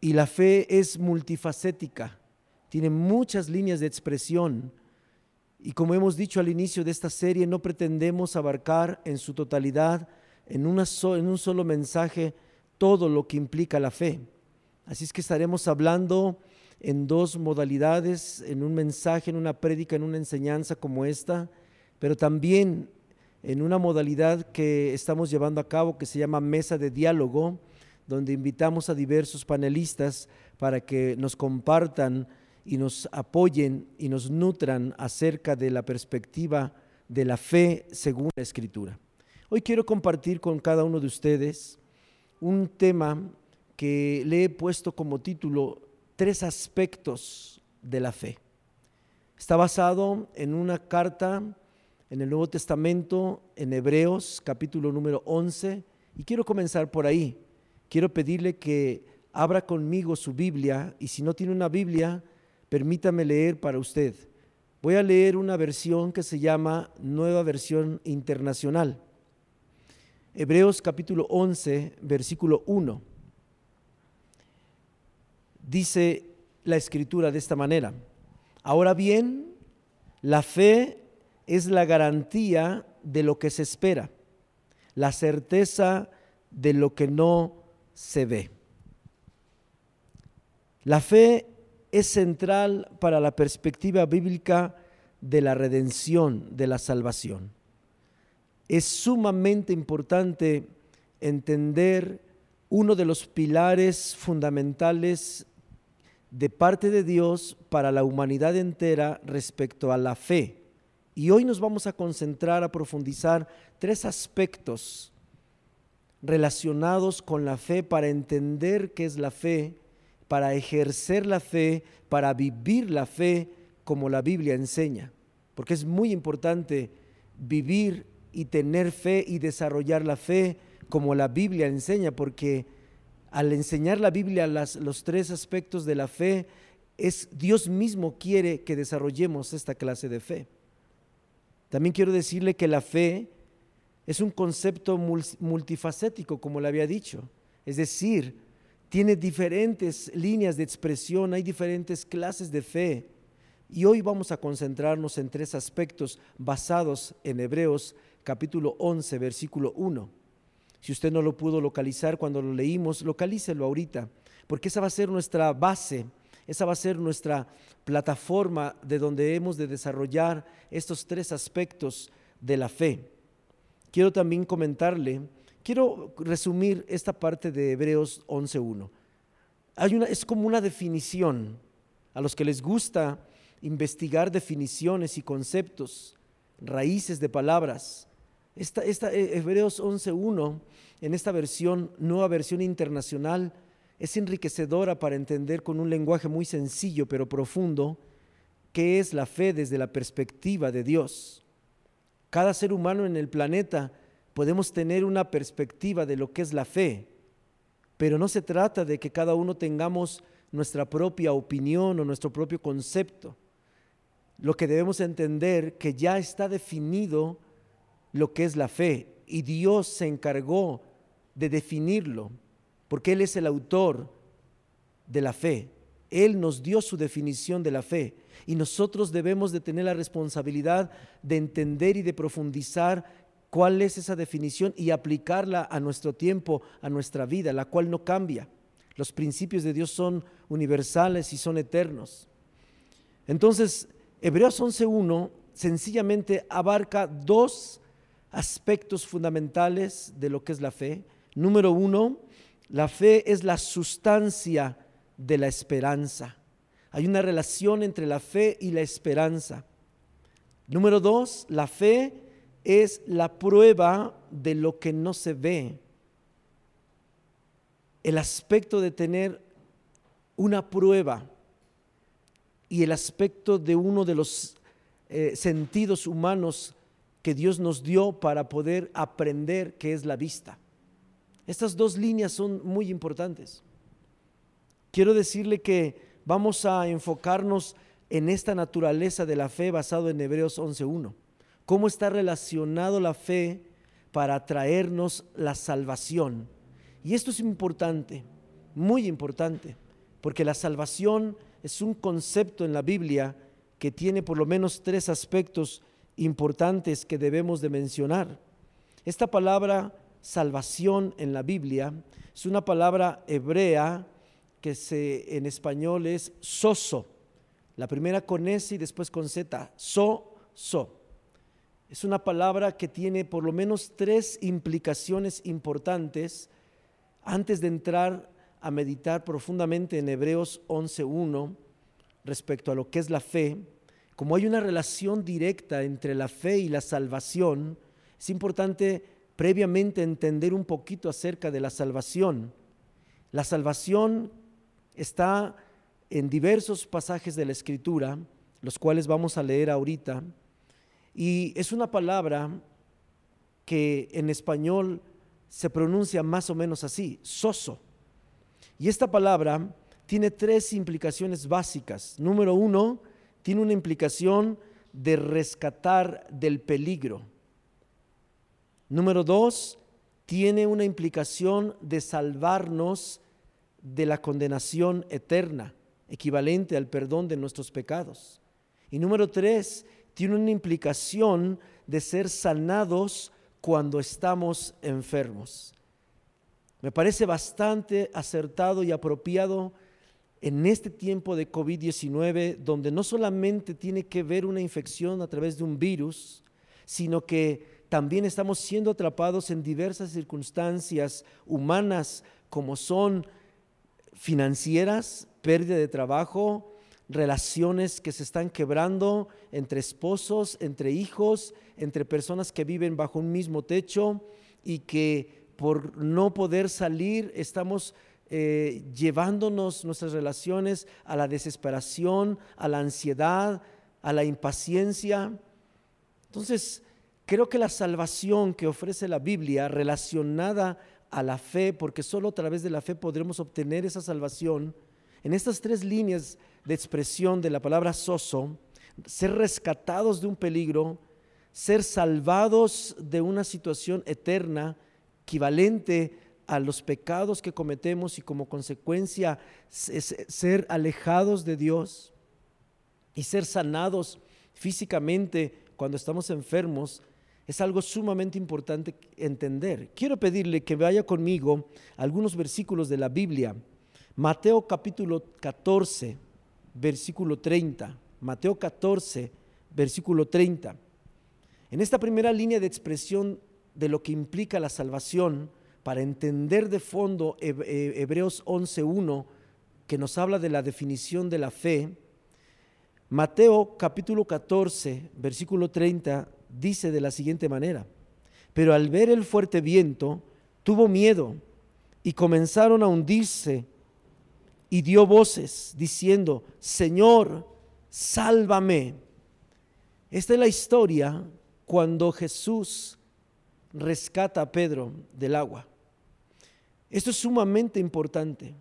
Y la fe es multifacética, tiene muchas líneas de expresión. Y como hemos dicho al inicio de esta serie, no pretendemos abarcar en su totalidad, en, un solo mensaje, todo lo que implica la fe. Así es que estaremos hablando en dos modalidades, en un mensaje, en una prédica, en una enseñanza como esta, pero también en una modalidad que estamos llevando a cabo que se llama mesa de diálogo, donde invitamos a diversos panelistas para que nos compartan y nos apoyen y nos nutran acerca de la perspectiva de la fe según la Escritura. Hoy quiero compartir con cada uno de ustedes un tema que le he puesto como título Tres aspectos de la fe. Está basado en una carta en el Nuevo Testamento, en Hebreos capítulo número 11, y quiero comenzar por ahí. Quiero pedirle que abra conmigo su Biblia y si no tiene una Biblia, permítame leer para usted. Voy a leer una versión que se llama Nueva Versión Internacional. Hebreos capítulo 11, versículo 1. Dice la escritura de esta manera. Ahora bien, la fe es la garantía de lo que se espera, la certeza de lo que no se ve. La fe es central para la perspectiva bíblica de la redención, de la salvación. Es sumamente importante entender uno de los pilares fundamentales de parte de Dios para la humanidad entera respecto a la fe. Y hoy nos vamos a concentrar, a profundizar tres aspectos relacionados con la fe para entender qué es la fe, para ejercer la fe, para vivir la fe como la Biblia enseña. Porque es muy importante vivir y tener fe y desarrollar la fe como la Biblia enseña, porque al enseñar la Biblia los tres aspectos de la fe, es Dios mismo quiere que desarrollemos esta clase de fe. También quiero decirle que la fe es un concepto multifacético, como le había dicho. Es decir, tiene diferentes líneas de expresión, hay diferentes clases de fe. Y hoy vamos a concentrarnos en tres aspectos basados en Hebreos capítulo 11, versículo 1. Si usted no lo pudo localizar cuando lo leímos, localícelo ahorita, porque esa va a ser nuestra base esa va a ser nuestra plataforma de donde hemos de desarrollar estos tres aspectos de la fe. Quiero también comentarle, quiero resumir esta parte de Hebreos 11.1. Hay una, es como una definición. A los que les gusta investigar definiciones y conceptos, raíces de palabras. Esta, esta eh, Hebreos 11.1, en esta versión, nueva versión internacional, es enriquecedora para entender con un lenguaje muy sencillo pero profundo qué es la fe desde la perspectiva de Dios. Cada ser humano en el planeta podemos tener una perspectiva de lo que es la fe, pero no se trata de que cada uno tengamos nuestra propia opinión o nuestro propio concepto. Lo que debemos entender que ya está definido lo que es la fe y Dios se encargó de definirlo porque Él es el autor de la fe. Él nos dio su definición de la fe y nosotros debemos de tener la responsabilidad de entender y de profundizar cuál es esa definición y aplicarla a nuestro tiempo, a nuestra vida, la cual no cambia. Los principios de Dios son universales y son eternos. Entonces, Hebreos 11.1 sencillamente abarca dos aspectos fundamentales de lo que es la fe. Número uno, la fe es la sustancia de la esperanza. Hay una relación entre la fe y la esperanza. Número dos, la fe es la prueba de lo que no se ve. El aspecto de tener una prueba y el aspecto de uno de los eh, sentidos humanos que Dios nos dio para poder aprender que es la vista. Estas dos líneas son muy importantes. Quiero decirle que vamos a enfocarnos en esta naturaleza de la fe basado en Hebreos 11.1. ¿Cómo está relacionado la fe para traernos la salvación? Y esto es importante, muy importante, porque la salvación es un concepto en la Biblia que tiene por lo menos tres aspectos importantes que debemos de mencionar. Esta palabra salvación en la Biblia es una palabra hebrea que se, en español es soso. La primera con S y después con Z, so, so. Es una palabra que tiene por lo menos tres implicaciones importantes antes de entrar a meditar profundamente en Hebreos 11.1 respecto a lo que es la fe. Como hay una relación directa entre la fe y la salvación, es importante previamente entender un poquito acerca de la salvación. La salvación está en diversos pasajes de la Escritura, los cuales vamos a leer ahorita, y es una palabra que en español se pronuncia más o menos así, soso. Y esta palabra tiene tres implicaciones básicas. Número uno, tiene una implicación de rescatar del peligro. Número dos, tiene una implicación de salvarnos de la condenación eterna, equivalente al perdón de nuestros pecados. Y número tres, tiene una implicación de ser sanados cuando estamos enfermos. Me parece bastante acertado y apropiado en este tiempo de COVID-19, donde no solamente tiene que ver una infección a través de un virus, sino que también estamos siendo atrapados en diversas circunstancias humanas como son financieras, pérdida de trabajo, relaciones que se están quebrando entre esposos, entre hijos, entre personas que viven bajo un mismo techo y que por no poder salir estamos eh, llevándonos nuestras relaciones a la desesperación, a la ansiedad, a la impaciencia. Entonces, Creo que la salvación que ofrece la Biblia relacionada a la fe, porque solo a través de la fe podremos obtener esa salvación, en estas tres líneas de expresión de la palabra soso, ser rescatados de un peligro, ser salvados de una situación eterna equivalente a los pecados que cometemos y como consecuencia ser alejados de Dios y ser sanados físicamente cuando estamos enfermos, es algo sumamente importante entender. Quiero pedirle que vaya conmigo algunos versículos de la Biblia. Mateo capítulo 14, versículo 30. Mateo 14, versículo 30. En esta primera línea de expresión de lo que implica la salvación, para entender de fondo eh, Hebreos 11.1, que nos habla de la definición de la fe, Mateo capítulo 14, versículo 30 dice de la siguiente manera, pero al ver el fuerte viento, tuvo miedo y comenzaron a hundirse y dio voces diciendo, Señor, sálvame. Esta es la historia cuando Jesús rescata a Pedro del agua. Esto es sumamente importante.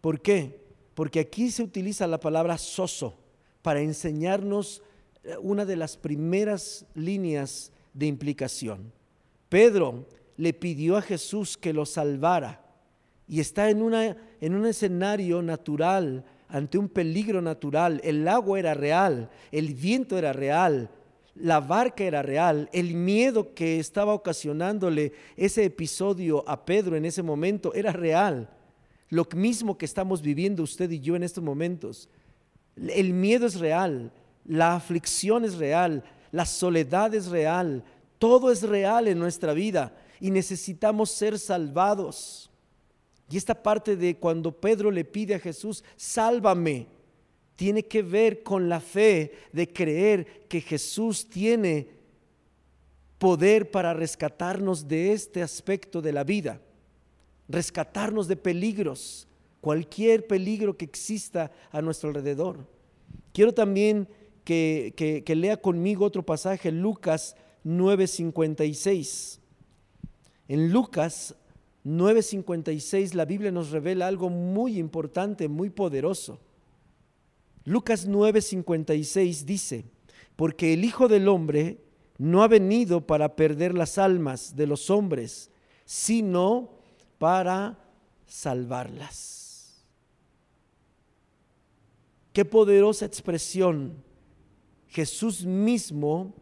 ¿Por qué? Porque aquí se utiliza la palabra soso para enseñarnos una de las primeras líneas de implicación. Pedro le pidió a Jesús que lo salvara y está en, una, en un escenario natural, ante un peligro natural. El agua era real, el viento era real, la barca era real, el miedo que estaba ocasionándole ese episodio a Pedro en ese momento era real. Lo mismo que estamos viviendo usted y yo en estos momentos. El miedo es real, la aflicción es real, la soledad es real, todo es real en nuestra vida y necesitamos ser salvados. Y esta parte de cuando Pedro le pide a Jesús, sálvame, tiene que ver con la fe de creer que Jesús tiene poder para rescatarnos de este aspecto de la vida, rescatarnos de peligros, cualquier peligro que exista a nuestro alrededor. Quiero también que, lea conmigo otro pasaje, Lucas 9:56. En Lucas 9:56 la Biblia nos revela algo muy importante, muy poderoso. Lucas 9:56 dice, porque el Hijo del Hombre no ha venido para perder las almas de los hombres, sino para salvarlas. Qué poderosa expresión. Jesús mismo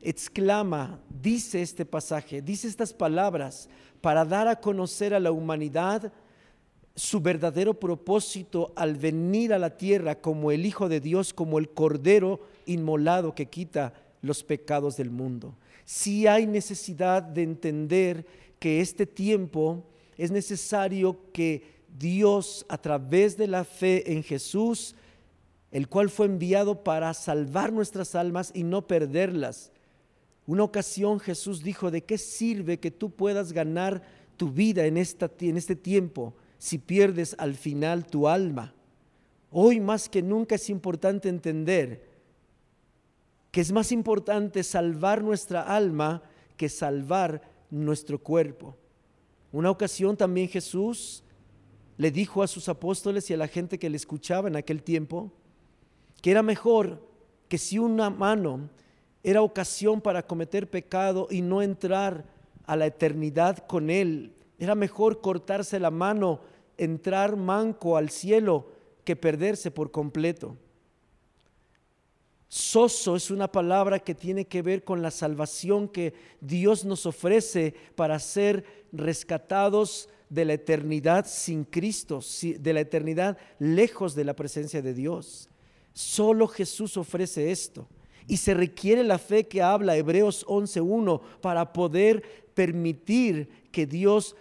exclama, dice este pasaje, dice estas palabras para dar a conocer a la humanidad su verdadero propósito al venir a la tierra como el Hijo de Dios, como el Cordero inmolado que quita los pecados del mundo. Si hay necesidad de entender que este tiempo es necesario que Dios a través de la fe en Jesús, el cual fue enviado para salvar nuestras almas y no perderlas. Una ocasión Jesús dijo, ¿de qué sirve que tú puedas ganar tu vida en, esta, en este tiempo si pierdes al final tu alma? Hoy más que nunca es importante entender que es más importante salvar nuestra alma que salvar nuestro cuerpo. Una ocasión también Jesús le dijo a sus apóstoles y a la gente que le escuchaba en aquel tiempo que era mejor que si una mano era ocasión para cometer pecado y no entrar a la eternidad con él, era mejor cortarse la mano, entrar manco al cielo que perderse por completo. Soso es una palabra que tiene que ver con la salvación que Dios nos ofrece para ser rescatados de la eternidad sin Cristo, de la eternidad lejos de la presencia de Dios. Solo Jesús ofrece esto. Y se requiere la fe que habla Hebreos 11.1 para poder permitir que Dios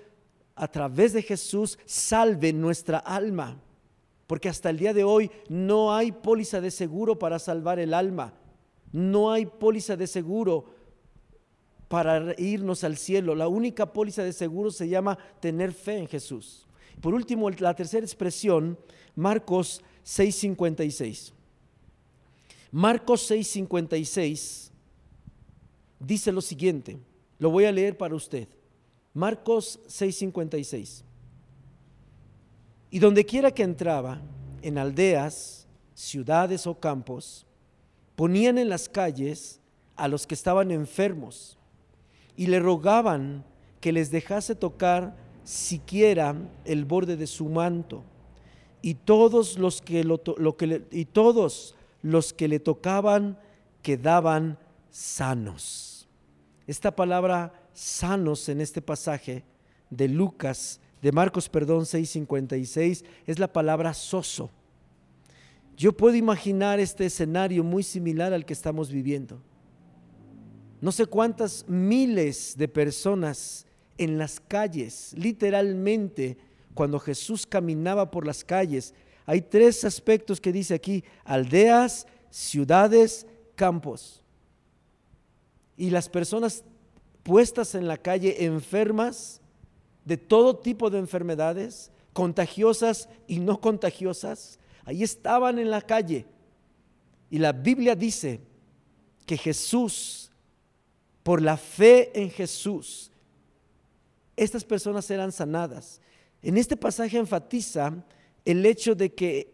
a través de Jesús salve nuestra alma porque hasta el día de hoy no hay póliza de seguro para salvar el alma, no hay póliza de seguro para irnos al cielo. La única póliza de seguro se llama tener fe en Jesús. Por último, la tercera expresión, Marcos 6:56. Marcos 6:56 dice lo siguiente, lo voy a leer para usted. Marcos 6:56. Y donde quiera que entraba, en aldeas, ciudades o campos, ponían en las calles a los que estaban enfermos y le rogaban que les dejase tocar siquiera el borde de su manto. Y todos los que, lo, que le, y todos los que le tocaban quedaban sanos. Esta palabra sanos en este pasaje de Lucas de Marcos, perdón, 6:56, es la palabra soso. Yo puedo imaginar este escenario muy similar al que estamos viviendo. No sé cuántas miles de personas en las calles, literalmente, cuando Jesús caminaba por las calles. Hay tres aspectos que dice aquí, aldeas, ciudades, campos. Y las personas puestas en la calle enfermas, de todo tipo de enfermedades, contagiosas y no contagiosas, ahí estaban en la calle. Y la Biblia dice que Jesús, por la fe en Jesús, estas personas eran sanadas. En este pasaje enfatiza el hecho de que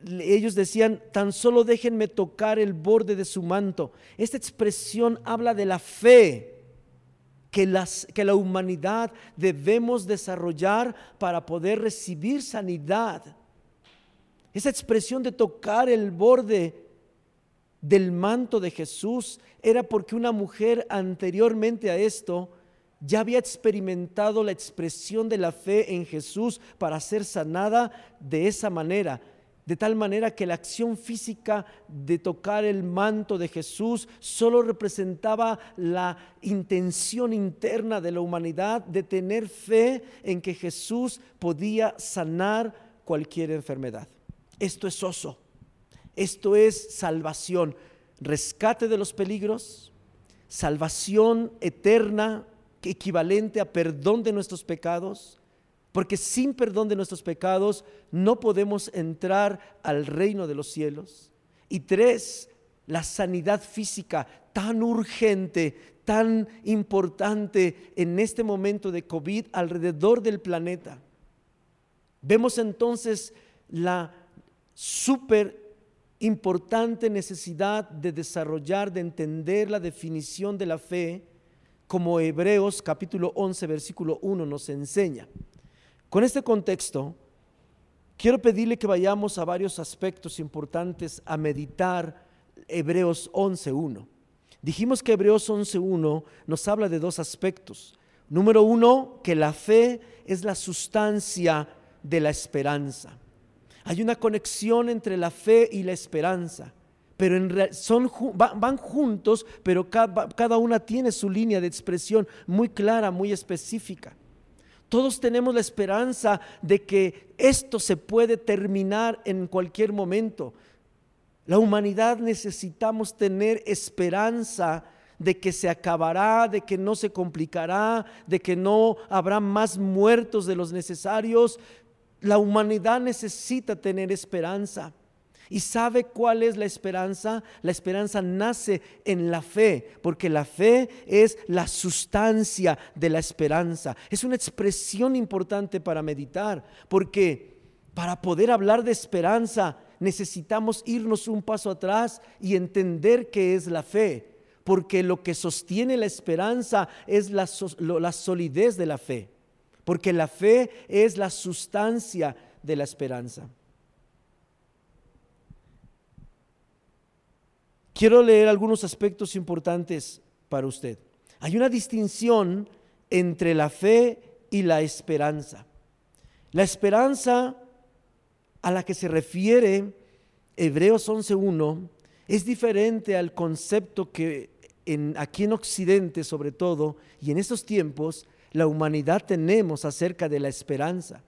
ellos decían, tan solo déjenme tocar el borde de su manto. Esta expresión habla de la fe que, que la humanidad debemos desarrollar para poder recibir sanidad. Esa expresión de tocar el borde del manto de Jesús era porque una mujer anteriormente a esto ya había experimentado la expresión de la fe en Jesús para ser sanada de esa manera de tal manera que la acción física de tocar el manto de Jesús solo representaba la intención interna de la humanidad de tener fe en que Jesús podía sanar cualquier enfermedad. Esto es oso, esto es salvación, rescate de los peligros, salvación eterna equivalente a perdón de nuestros pecados, porque sin perdón de nuestros pecados no podemos entrar al reino de los cielos. Y tres, la sanidad física tan urgente, tan importante en este momento de COVID alrededor del planeta. Vemos entonces la súper importante necesidad de desarrollar, de entender la definición de la fe, como Hebreos capítulo 11, versículo 1 nos enseña. Con este contexto, quiero pedirle que vayamos a varios aspectos importantes a meditar Hebreos 11.1. Dijimos que Hebreos 11.1 nos habla de dos aspectos. Número uno, que la fe es la sustancia de la esperanza. Hay una conexión entre la fe y la esperanza, pero son, van juntos, pero cada, cada una tiene su línea de expresión muy clara, muy específica. Todos tenemos la esperanza de que esto se puede terminar en cualquier momento. La humanidad necesitamos tener esperanza de que se acabará, de que no se complicará, de que no habrá más muertos de los necesarios. La humanidad necesita tener esperanza. ¿Y sabe cuál es la esperanza? La esperanza nace en la fe, porque la fe es la sustancia de la esperanza. Es una expresión importante para meditar, porque para poder hablar de esperanza necesitamos irnos un paso atrás y entender qué es la fe, porque lo que sostiene la esperanza es la, la solidez de la fe, porque la fe es la sustancia de la esperanza. Quiero leer algunos aspectos importantes para usted. Hay una distinción entre la fe y la esperanza. La esperanza a la que se refiere Hebreos 11.1 es diferente al concepto que en, aquí en Occidente sobre todo y en estos tiempos la humanidad tenemos acerca de la esperanza.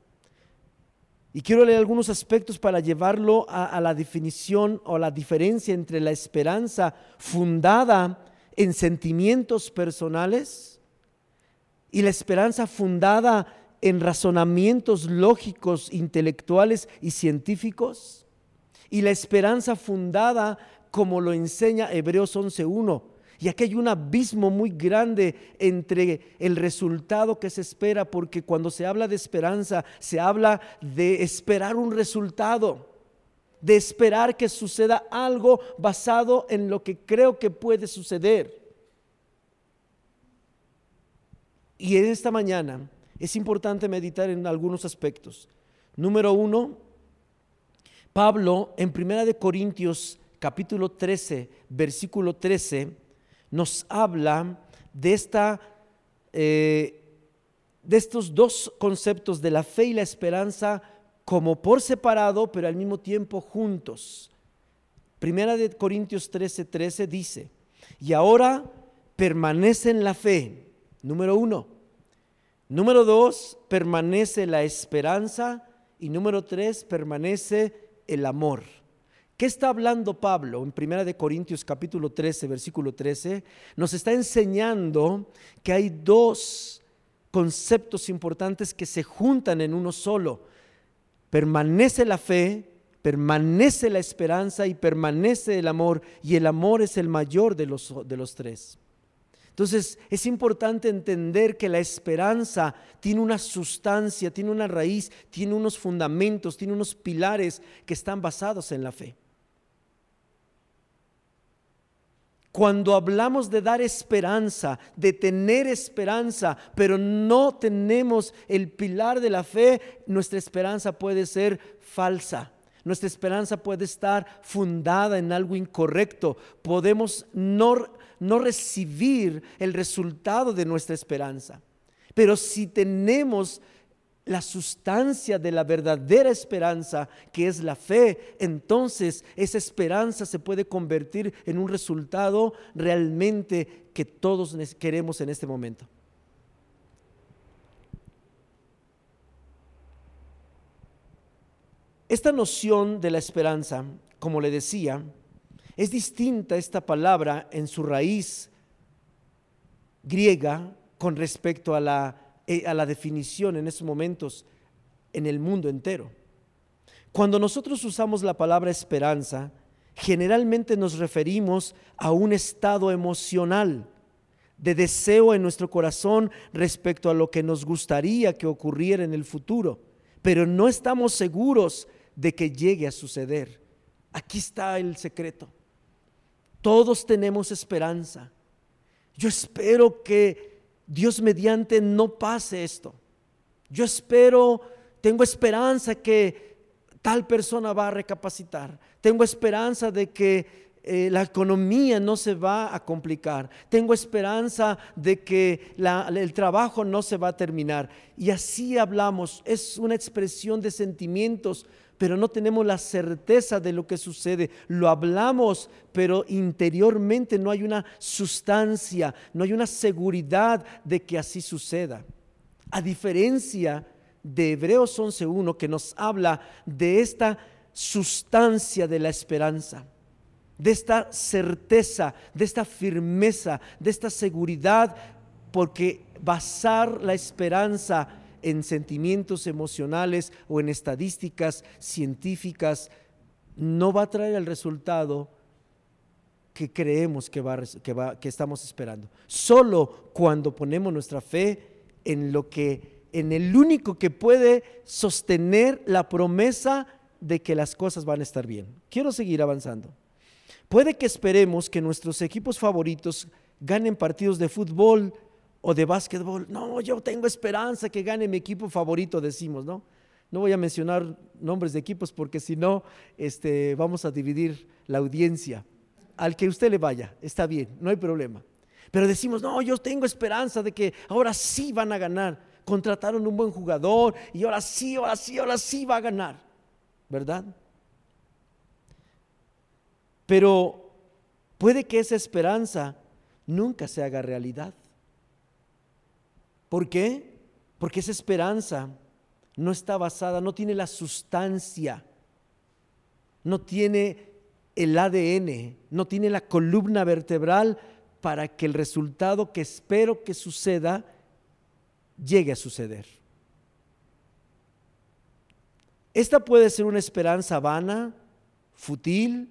Y quiero leer algunos aspectos para llevarlo a, la definición o la diferencia entre la esperanza fundada en sentimientos personales y la esperanza fundada en razonamientos lógicos, intelectuales y científicos. Y la esperanza fundada, como lo enseña Hebreos 11.1, y aquí hay un abismo muy grande entre el resultado que se espera, porque cuando se habla de esperanza, se habla de esperar un resultado, de esperar que suceda algo basado en lo que creo que puede suceder. Y en esta mañana es importante meditar en algunos aspectos. Número uno, Pablo en Primera de Corintios capítulo 13, versículo 13, nos habla de, esta, eh, de estos dos conceptos de la fe y la esperanza como por separado, pero al mismo tiempo juntos. Primera de Corintios 13, 13 dice, y ahora permanece en la fe, número uno. Número dos, permanece la esperanza. Y número tres, permanece el amor. ¿Qué está hablando Pablo en 1 Corintios capítulo 13, versículo 13? Nos está enseñando que hay dos conceptos importantes que se juntan en uno solo. Permanece la fe, permanece la esperanza y permanece el amor. Y el amor es el mayor de los, de los tres. Entonces es importante entender que la esperanza tiene una sustancia, tiene una raíz, tiene unos fundamentos, tiene unos pilares que están basados en la fe. Cuando hablamos de dar esperanza, de tener esperanza, pero no tenemos el pilar de la fe, nuestra esperanza puede ser falsa. Nuestra esperanza puede estar fundada en algo incorrecto. Podemos no, no recibir el resultado de nuestra esperanza. Pero si tenemos la sustancia de la verdadera esperanza, que es la fe, entonces esa esperanza se puede convertir en un resultado realmente que todos queremos en este momento. Esta noción de la esperanza, como le decía, es distinta esta palabra en su raíz griega con respecto a la a la definición en estos momentos en el mundo entero. Cuando nosotros usamos la palabra esperanza, generalmente nos referimos a un estado emocional de deseo en nuestro corazón respecto a lo que nos gustaría que ocurriera en el futuro, pero no estamos seguros de que llegue a suceder. Aquí está el secreto. Todos tenemos esperanza. Yo espero que Dios mediante no pase esto. Yo espero, tengo esperanza que tal persona va a recapacitar. Tengo esperanza de que eh, la economía no se va a complicar. Tengo esperanza de que el trabajo no se va a terminar. Y así hablamos. Es una expresión de sentimientos, pero no tenemos la certeza de lo que sucede. Lo hablamos, pero interiormente no hay una sustancia, no hay una seguridad de que así suceda. A diferencia de Hebreos 11.1 que nos habla de esta sustancia de la esperanza, de esta certeza, de esta firmeza, de esta seguridad, porque basar la esperanza en sentimientos emocionales o en estadísticas científicas no va a traer el resultado que creemos que, va, que, estamos esperando. Solo cuando ponemos nuestra fe en lo que en el único que puede sostener la promesa de que las cosas van a estar bien. Quiero seguir avanzando. Puede que esperemos que nuestros equipos favoritos ganen partidos de fútbol o de básquetbol. No, yo tengo esperanza que gane mi equipo favorito, decimos, ¿no? No voy a mencionar nombres de equipos porque si no, este, vamos a dividir la audiencia. Al que usted le vaya, está bien, no hay problema. Pero decimos, no, yo tengo esperanza de que ahora sí van a ganar contrataron un buen jugador y ahora sí, ahora sí, ahora sí va a ganar, ¿verdad? Pero puede que esa esperanza nunca se haga realidad. ¿Por qué? Porque esa esperanza no está basada, no tiene la sustancia, no tiene el ADN, no tiene la columna vertebral para que el resultado que espero que suceda llegue a suceder. Esta puede ser una esperanza vana, fútil,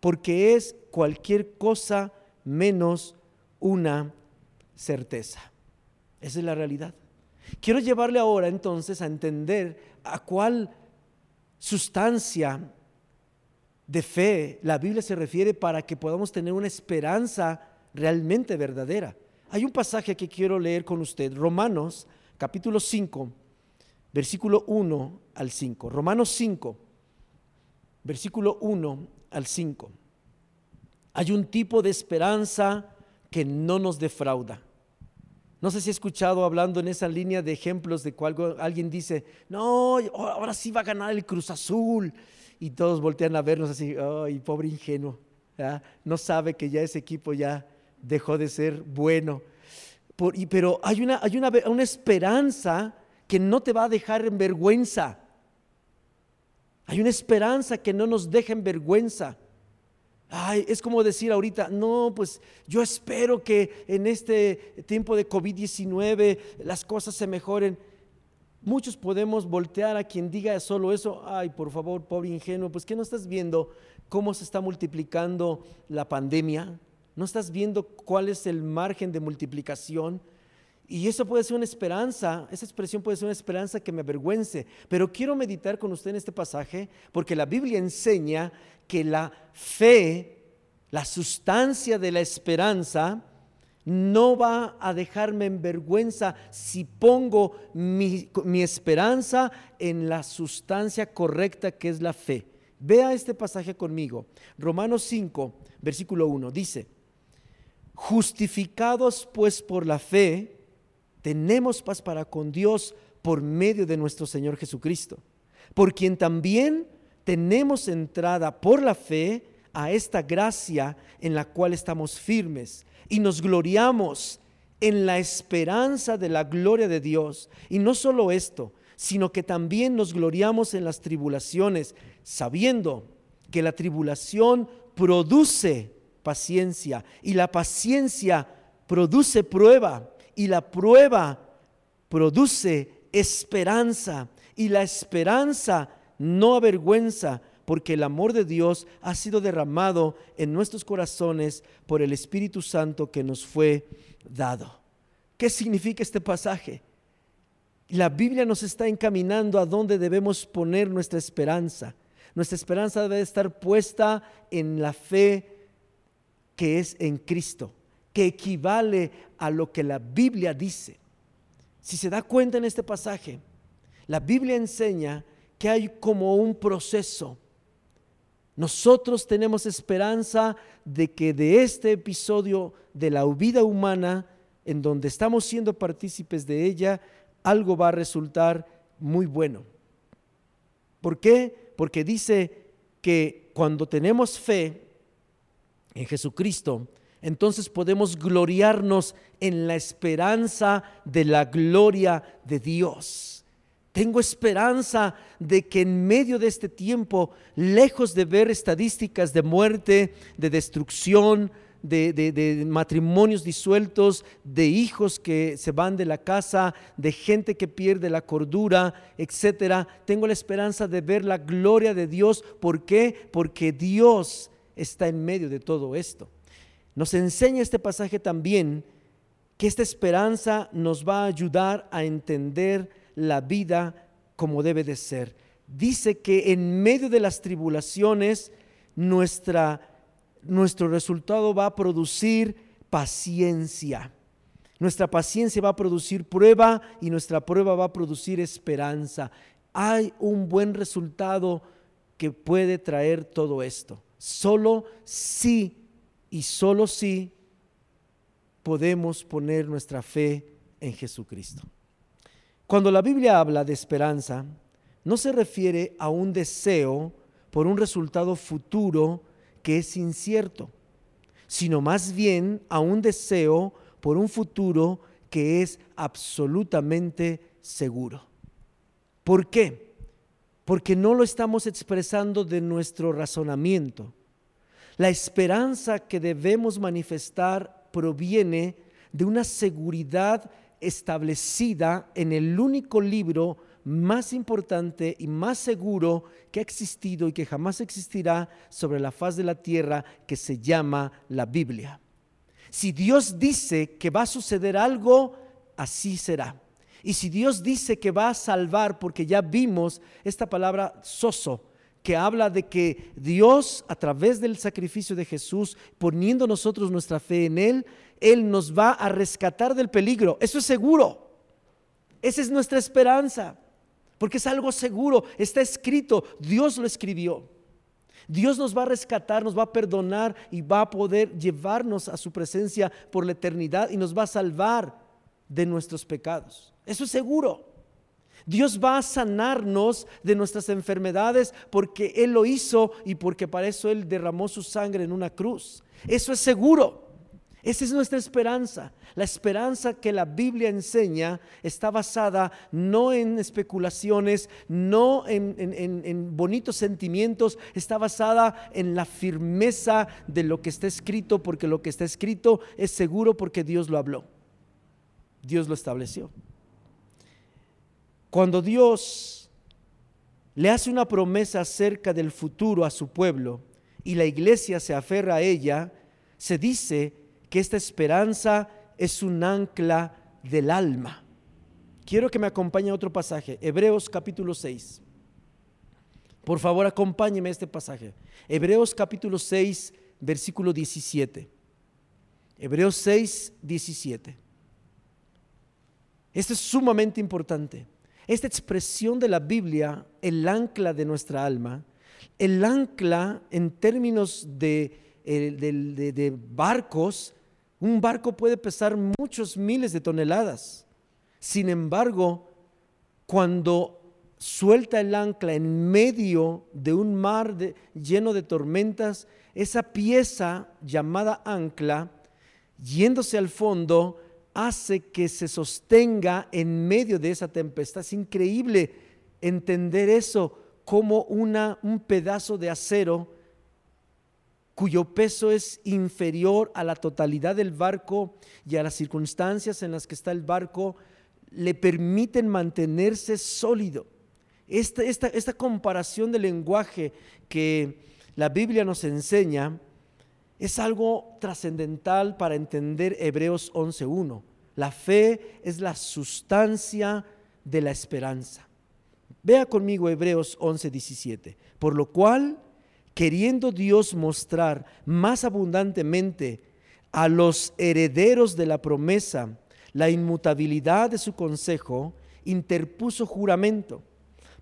porque es cualquier cosa menos una certeza. Esa es la realidad. Quiero llevarle ahora entonces a entender a cuál sustancia de fe la Biblia se refiere para que podamos tener una esperanza realmente verdadera. Hay un pasaje que quiero leer con usted, Romanos capítulo 5, versículo 1 al 5. Romanos 5, versículo 1 al 5. Hay un tipo de esperanza que no nos defrauda. No sé si he escuchado hablando en esa línea de ejemplos de cual alguien dice, no, ahora sí va a ganar el Cruz Azul. Y todos voltean a vernos así, ay, pobre ingenuo. No sabe que ya ese equipo ya dejó de ser bueno. pero hay, una, hay una, una esperanza que no te va a dejar en vergüenza. Hay una esperanza que no nos deja en vergüenza. Ay, es como decir ahorita, no, pues yo espero que en este tiempo de COVID-19 las cosas se mejoren. Muchos podemos voltear a quien diga solo eso, ay, por favor, pobre ingenuo, pues que no estás viendo cómo se está multiplicando la pandemia, ¿No estás viendo cuál es el margen de multiplicación? Y eso puede ser una esperanza, esa expresión puede ser una esperanza que me avergüence. Pero quiero meditar con usted en este pasaje porque la Biblia enseña que la fe, la sustancia de la esperanza, no va a dejarme en vergüenza si pongo mi, mi, esperanza en la sustancia correcta que es la fe. Vea este pasaje conmigo. Romanos 5, versículo 1, dice, Justificados pues por la fe, tenemos paz para con Dios por medio de nuestro Señor Jesucristo, por quien también tenemos entrada por la fe a esta gracia en la cual estamos firmes y nos gloriamos en la esperanza de la gloria de Dios. Y no solo esto, sino que también nos gloriamos en las tribulaciones, sabiendo que la tribulación produce paciencia. Y la paciencia produce prueba. Y la prueba produce esperanza. Y la esperanza no avergüenza, porque el amor de Dios ha sido derramado en nuestros corazones por el Espíritu Santo que nos fue dado. ¿Qué significa este pasaje? La Biblia nos está encaminando a dónde debemos poner nuestra esperanza. Nuestra esperanza debe estar puesta en la fe que es en Cristo, que equivale a lo que la Biblia dice. Si se da cuenta en este pasaje, la Biblia enseña que hay como un proceso. Nosotros tenemos esperanza de que de este episodio de la vida humana, en donde estamos siendo partícipes de ella, algo va a resultar muy bueno. ¿Por qué? Porque dice que cuando tenemos fe en Jesucristo, entonces podemos gloriarnos en la esperanza de la gloria de Dios. Tengo esperanza de que en medio de este tiempo, lejos de ver estadísticas de muerte, de destrucción, de, matrimonios disueltos, de hijos que se van de la casa, de gente que pierde la cordura, etcétera. Tengo la esperanza de ver la gloria de Dios. ¿Por qué? Porque Dios está en medio de todo esto. Nos enseña este pasaje también que esta esperanza nos va a ayudar a entender la vida como debe de ser. Dice que en medio de las tribulaciones nuestra, nuestro resultado va a producir paciencia. Nuestra paciencia va a producir prueba y nuestra prueba va a producir esperanza. Hay un buen resultado que puede traer todo esto. Solo si y solo si podemos poner nuestra fe en Jesucristo. Cuando la Biblia habla de esperanza, no se refiere a un deseo por un resultado futuro que es incierto, sino más bien a un deseo por un futuro que es absolutamente seguro. ¿Por qué? Porque no lo estamos expresando de nuestro razonamiento, la esperanza que debemos manifestar proviene de una seguridad establecida en el único libro más importante y más seguro que ha existido y que jamás existirá sobre la faz de la tierra, que se llama la Biblia. Si Dios dice que va a suceder algo, así será. Y si Dios dice que va a salvar, porque ya vimos esta palabra soso, que habla de que Dios, a través del sacrificio de Jesús, poniendo nosotros nuestra fe en Él, Él nos va a rescatar del peligro. Eso es seguro. Esa es nuestra esperanza, porque es algo seguro, está escrito, Dios lo escribió. Dios nos va a rescatar, nos va a perdonar y va a poder llevarnos a su presencia por la eternidad y nos va a salvar de nuestros pecados. Eso es seguro. Dios va a sanarnos de nuestras enfermedades porque Él lo hizo y porque para eso Él derramó su sangre en una cruz. Eso es seguro. Esa es nuestra esperanza. La esperanza que la Biblia enseña está basada no en especulaciones, no en, bonitos sentimientos, está basada en la firmeza de lo que está escrito, porque lo que está escrito es seguro porque Dios lo habló. Dios lo estableció. Cuando Dios le hace una promesa acerca del futuro a su pueblo y la iglesia se aferra a ella, se dice que esta esperanza es un ancla del alma. Quiero que me acompañe a otro pasaje, Hebreos capítulo 6. Por favor, acompáñeme a este pasaje. Hebreos capítulo 6, versículo 17. Hebreos 6, 17. Esto es sumamente importante. Esta expresión de la Biblia, el ancla de nuestra alma, el ancla en términos de, de, barcos, un barco puede pesar muchos miles de toneladas. Sin embargo, cuando suelta el ancla en medio de un mar lleno de tormentas, esa pieza llamada ancla, yéndose al fondo, hace que se sostenga en medio de esa tempestad. Es increíble entender eso como una, un pedazo de acero cuyo peso es inferior a la totalidad del barco y a las circunstancias en las que está el barco, le permiten mantenerse sólido. Esta, esta, esta comparación de lenguaje que la Biblia nos enseña, es algo trascendental para entender Hebreos 11.1. La fe es la sustancia de la esperanza. Vea conmigo Hebreos 11.17. Por lo cual, queriendo Dios mostrar más abundantemente a los herederos de la promesa la inmutabilidad de su consejo, interpuso juramento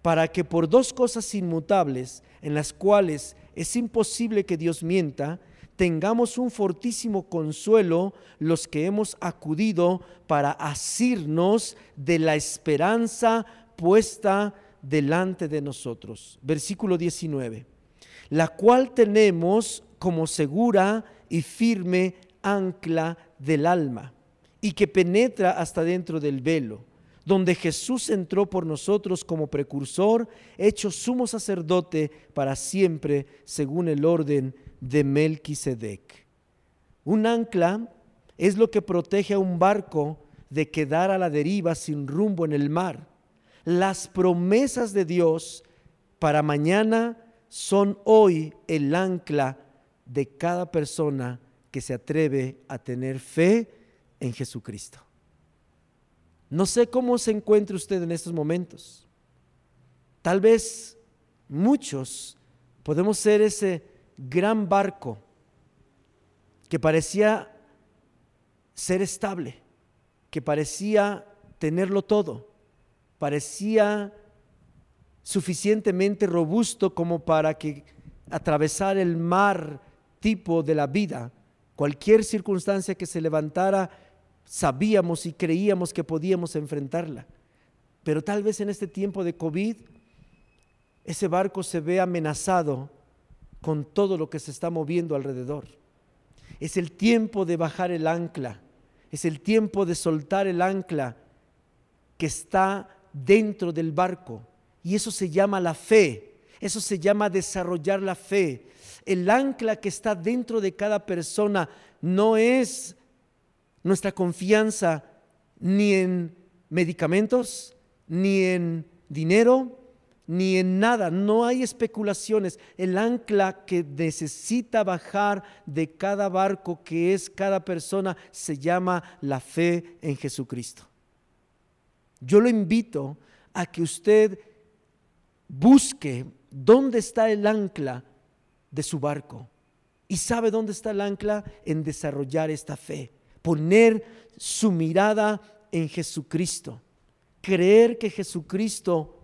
para que por dos cosas inmutables, en las cuales es imposible que Dios mienta, tengamos un fortísimo consuelo los que hemos acudido para asirnos de la esperanza puesta delante de nosotros. Versículo 19. La cual tenemos como segura y firme ancla del alma y que penetra hasta dentro del velo, donde Jesús entró por nosotros como precursor, hecho sumo sacerdote para siempre, según el orden de Melquisedec. Un ancla es lo que protege a un barco de quedar a la deriva sin rumbo en el mar. Las promesas de Dios para mañana son hoy el ancla de cada persona que se atreve a tener fe en Jesucristo. No sé cómo se encuentra usted en estos momentos. Tal vez muchos podemos ser ese gran barco que parecía ser estable, que parecía tenerlo todo, parecía suficientemente robusto como para que atravesar el mar tipo de la vida, cualquier circunstancia que se levantara, sabíamos y creíamos que podíamos enfrentarla. Pero tal vez en este tiempo de COVID, ese barco se ve amenazado con todo lo que se está moviendo alrededor. Es el tiempo de bajar el ancla, es el tiempo de soltar el ancla que está dentro del barco. Y eso se llama la fe, eso se llama desarrollar la fe. El ancla que está dentro de cada persona no es nuestra confianza ni en medicamentos, ni en dinero, ni en nada, no hay especulaciones. El ancla que necesita bajar de cada barco que es cada persona se llama la fe en Jesucristo. Yo lo invito a que usted busque dónde está el ancla de su barco. ¿Y sabe dónde está el ancla? En desarrollar esta fe, poner su mirada en Jesucristo, creer que Jesucristo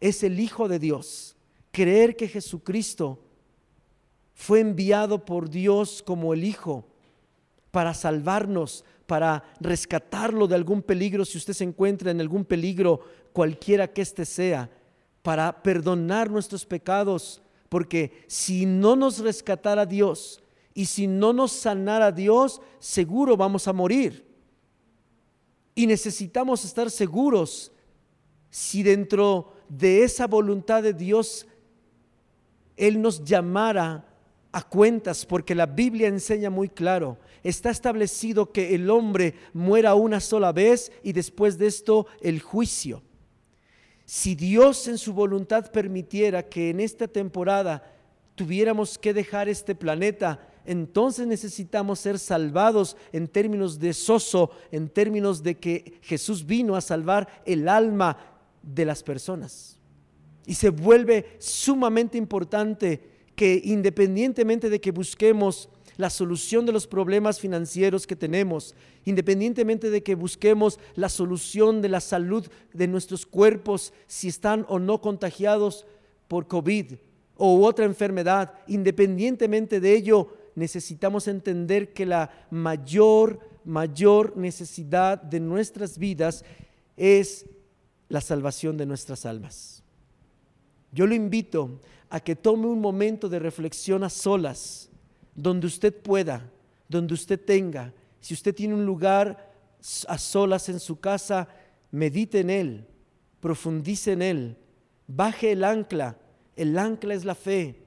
es el Hijo de Dios. Creer que Jesucristo fue enviado por Dios como el Hijo para salvarnos, para rescatarlo de algún peligro, si usted se encuentra en algún peligro, cualquiera que éste sea, para perdonar nuestros pecados, porque si no nos rescatara Dios y si no nos sanara Dios, seguro vamos a morir. Y necesitamos estar seguros si dentro de esa voluntad de Dios Él nos llamara a cuentas, porque la Biblia enseña muy claro, está establecido que el hombre muera una sola vez y después de esto el juicio. Si Dios en su voluntad permitiera que en esta temporada tuviéramos que dejar este planeta, entonces necesitamos ser salvados en términos de soso, en términos de que Jesús vino a salvar el alma de las personas. Y se vuelve sumamente importante que independientemente de que busquemos la solución de los problemas financieros que tenemos, independientemente de que busquemos la solución de la salud de nuestros cuerpos, si están o no contagiados por COVID o otra enfermedad, independientemente de ello, necesitamos entender que la mayor, mayor necesidad de nuestras vidas es la salvación de nuestras almas. Yo lo invito a que tome un momento de reflexión a solas, donde usted pueda, donde usted tenga. Si usted tiene un lugar a solas en su casa, medite en él, profundice en él, baje el ancla. El ancla es la fe.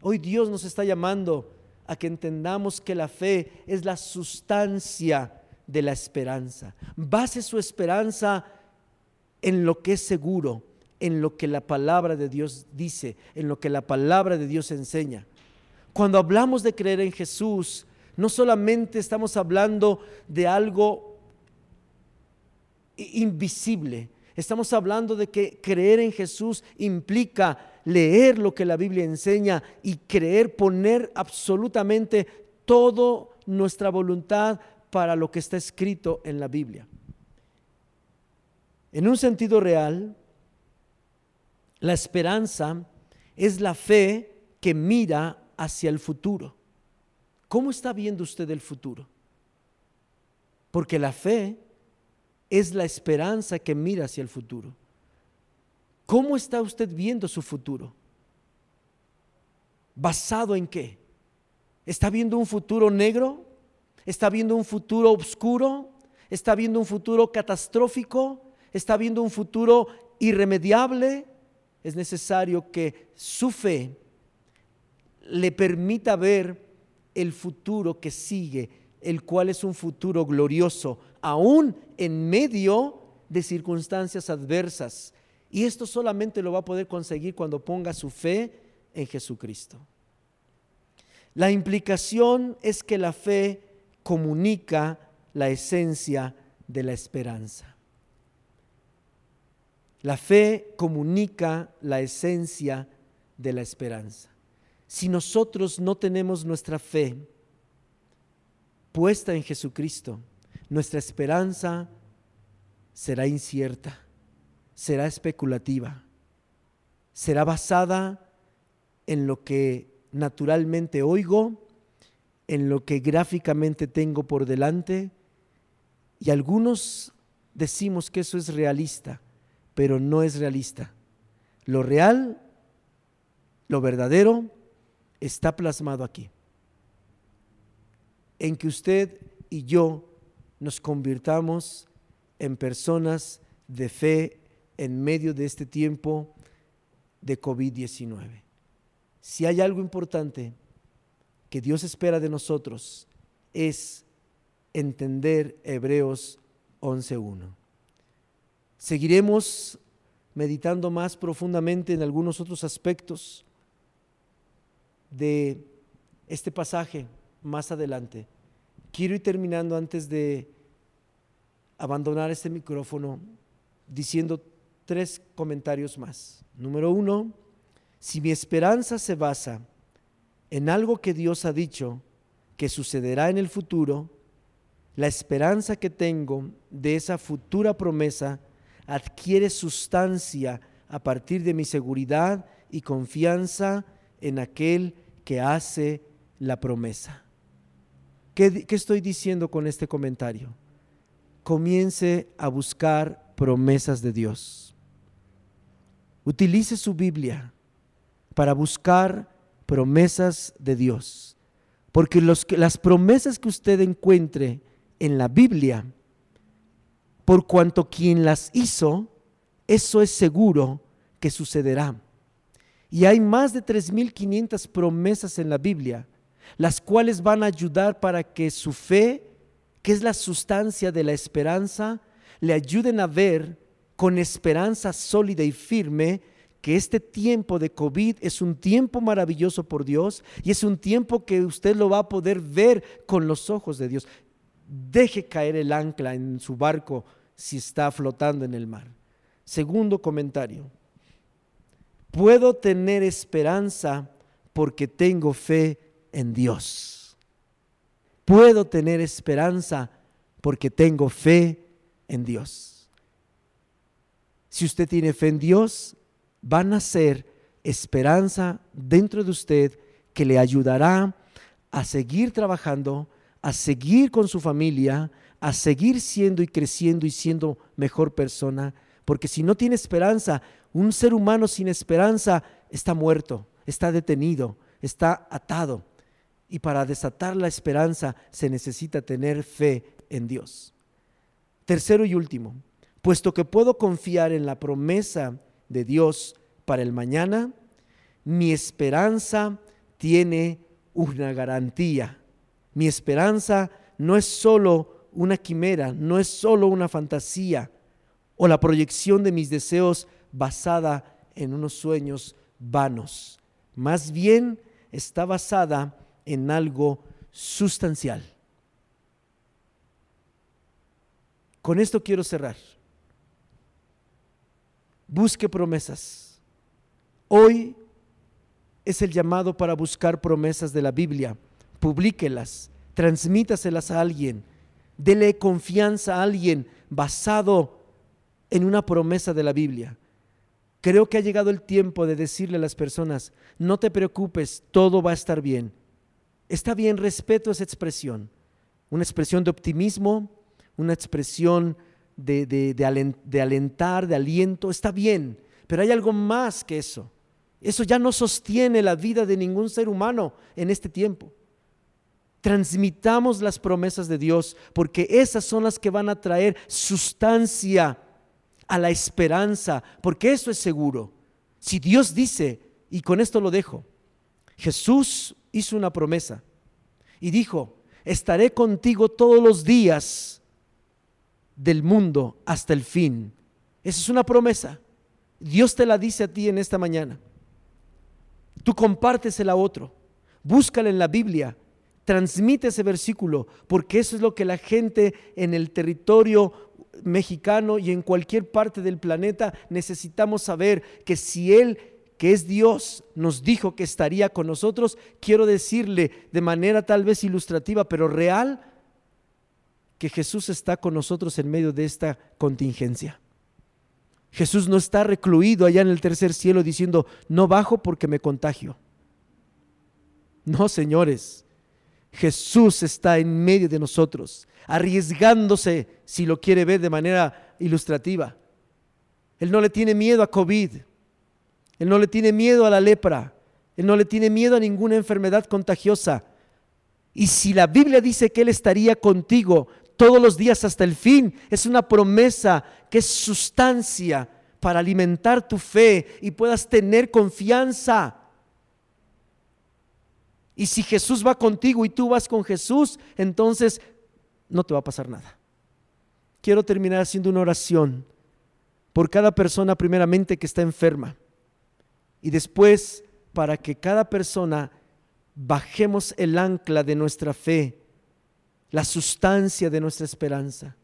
Hoy Dios nos está llamando a que entendamos que la fe es la sustancia de la esperanza. Base su esperanza en lo que es seguro, en lo que la palabra de Dios dice, en lo que la palabra de Dios enseña. Cuando hablamos de creer en Jesús, no solamente estamos hablando de algo invisible, estamos hablando de que creer en Jesús implica leer lo que la Biblia enseña y creer, poner absolutamente toda nuestra voluntad para lo que está escrito en la Biblia. En un sentido real, La esperanza es la fe que mira hacia el futuro. ¿Cómo está viendo usted el futuro? Porque la fe es la esperanza que mira hacia el futuro. ¿Cómo está usted viendo su futuro? ¿Basado en qué? ¿Está viendo un futuro negro? ¿Está viendo un futuro oscuro? ¿Está viendo un futuro catastrófico? ¿Está viendo un futuro irremediable? Es necesario que su fe le permita ver el futuro que sigue, el cual es un futuro glorioso, aún en medio de circunstancias adversas. Y esto solamente lo va a poder conseguir cuando ponga su fe en Jesucristo. La implicación es que la fe comunica la esencia de la esperanza. La fe comunica la esencia de la esperanza. Si nosotros no tenemos nuestra fe puesta en Jesucristo, nuestra esperanza será incierta, será especulativa, será basada en lo que naturalmente oigo, en lo que gráficamente tengo por delante, y algunos decimos que eso es realista, pero no es realista. Lo real, lo verdadero, está plasmado aquí. En que usted y yo nos convirtamos en personas de fe en medio de este tiempo de COVID-19. Si hay algo importante que Dios espera de nosotros es entender Hebreos 11.1. Seguiremos meditando más profundamente en algunos otros aspectos de este pasaje más adelante. Quiero ir terminando antes de abandonar este micrófono diciendo tres comentarios más. Número uno, si mi esperanza se basa en algo que Dios ha dicho que sucederá en el futuro, la esperanza que tengo de esa futura promesa adquiere sustancia a partir de mi seguridad y confianza en aquel que hace la promesa. ¿Qué, estoy diciendo con este comentario? Comience a buscar promesas de Dios. Utilice su Biblia para buscar promesas de Dios. Porque las promesas que usted encuentre en la Biblia, por cuanto quien las hizo, eso es seguro que sucederá. Y hay más de 3.500 promesas en la Biblia, las cuales van a ayudar para que su fe, que es la sustancia de la esperanza, le ayuden a ver con esperanza sólida y firme que este tiempo de COVID es un tiempo maravilloso por Dios y es un tiempo que usted lo va a poder ver con los ojos de Dios. Deje caer el ancla en su barco si está flotando en el mar. Segundo comentario, puedo tener esperanza porque tengo fe en Dios. Puedo tener esperanza porque tengo fe en Dios. Si usted tiene fe en Dios, va a nacer esperanza dentro de usted que le ayudará a seguir trabajando, a seguir con su familia, a seguir siendo y creciendo y siendo mejor persona. Porque si no tiene esperanza, un ser humano sin esperanza está muerto, está detenido, está atado. Y para desatar la esperanza se necesita tener fe en Dios. Tercero y último, puesto que puedo confiar en la promesa de Dios para el mañana, mi esperanza tiene una garantía. Mi esperanza no es solo una quimera, no es solo una fantasía o la proyección de mis deseos basada en unos sueños vanos. Más bien está basada en algo sustancial. Con esto quiero cerrar. Busque promesas. Hoy es el llamado para buscar promesas de la Biblia. Publíquelas, transmítaselas a alguien, dele confianza a alguien basado en una promesa de la Biblia. Creo que ha llegado el tiempo de decirle a las personas, no te preocupes, todo va a estar bien. Está bien, respeto esa expresión, una expresión de optimismo, una expresión de, de, alentar, de aliento, está bien, pero hay algo más que eso. Eso ya no sostiene la vida de ningún ser humano en este tiempo. Transmitamos las promesas de Dios porque esas son las que van a traer sustancia a la esperanza, porque eso es seguro. Si Dios dice, y con esto lo dejo, Jesús hizo una promesa y dijo, estaré contigo todos los días del mundo hasta el fin. Esa es una promesa. Dios te la dice a ti en esta mañana. Tú compártesela a otro. Búscala en la Biblia. Transmite ese versículo, porque eso es lo que la gente en el territorio mexicano y en cualquier parte del planeta necesitamos saber que si Él que es Dios, nos dijo que estaría con nosotros, quiero decirle de manera tal vez ilustrativa, pero real, que Jesús está con nosotros en medio de esta contingencia. Jesús no está recluido allá en el tercer cielo diciendo, no bajo porque me contagio. No, señores, Jesús está en medio de nosotros, arriesgándose, si lo quiere ver de manera ilustrativa. Él no le tiene miedo a COVID, Él no le tiene miedo a la lepra, Él no le tiene miedo a ninguna enfermedad contagiosa. Y si la Biblia dice que Él estaría contigo todos los días hasta el fin, es una promesa que es sustancia para alimentar tu fe y puedas tener confianza. Y si Jesús va contigo y tú vas con Jesús, entonces no te va a pasar nada. Quiero terminar haciendo una oración por cada persona primeramente que está enferma y después para que cada persona bajemos el ancla de nuestra fe, la sustancia de nuestra esperanza.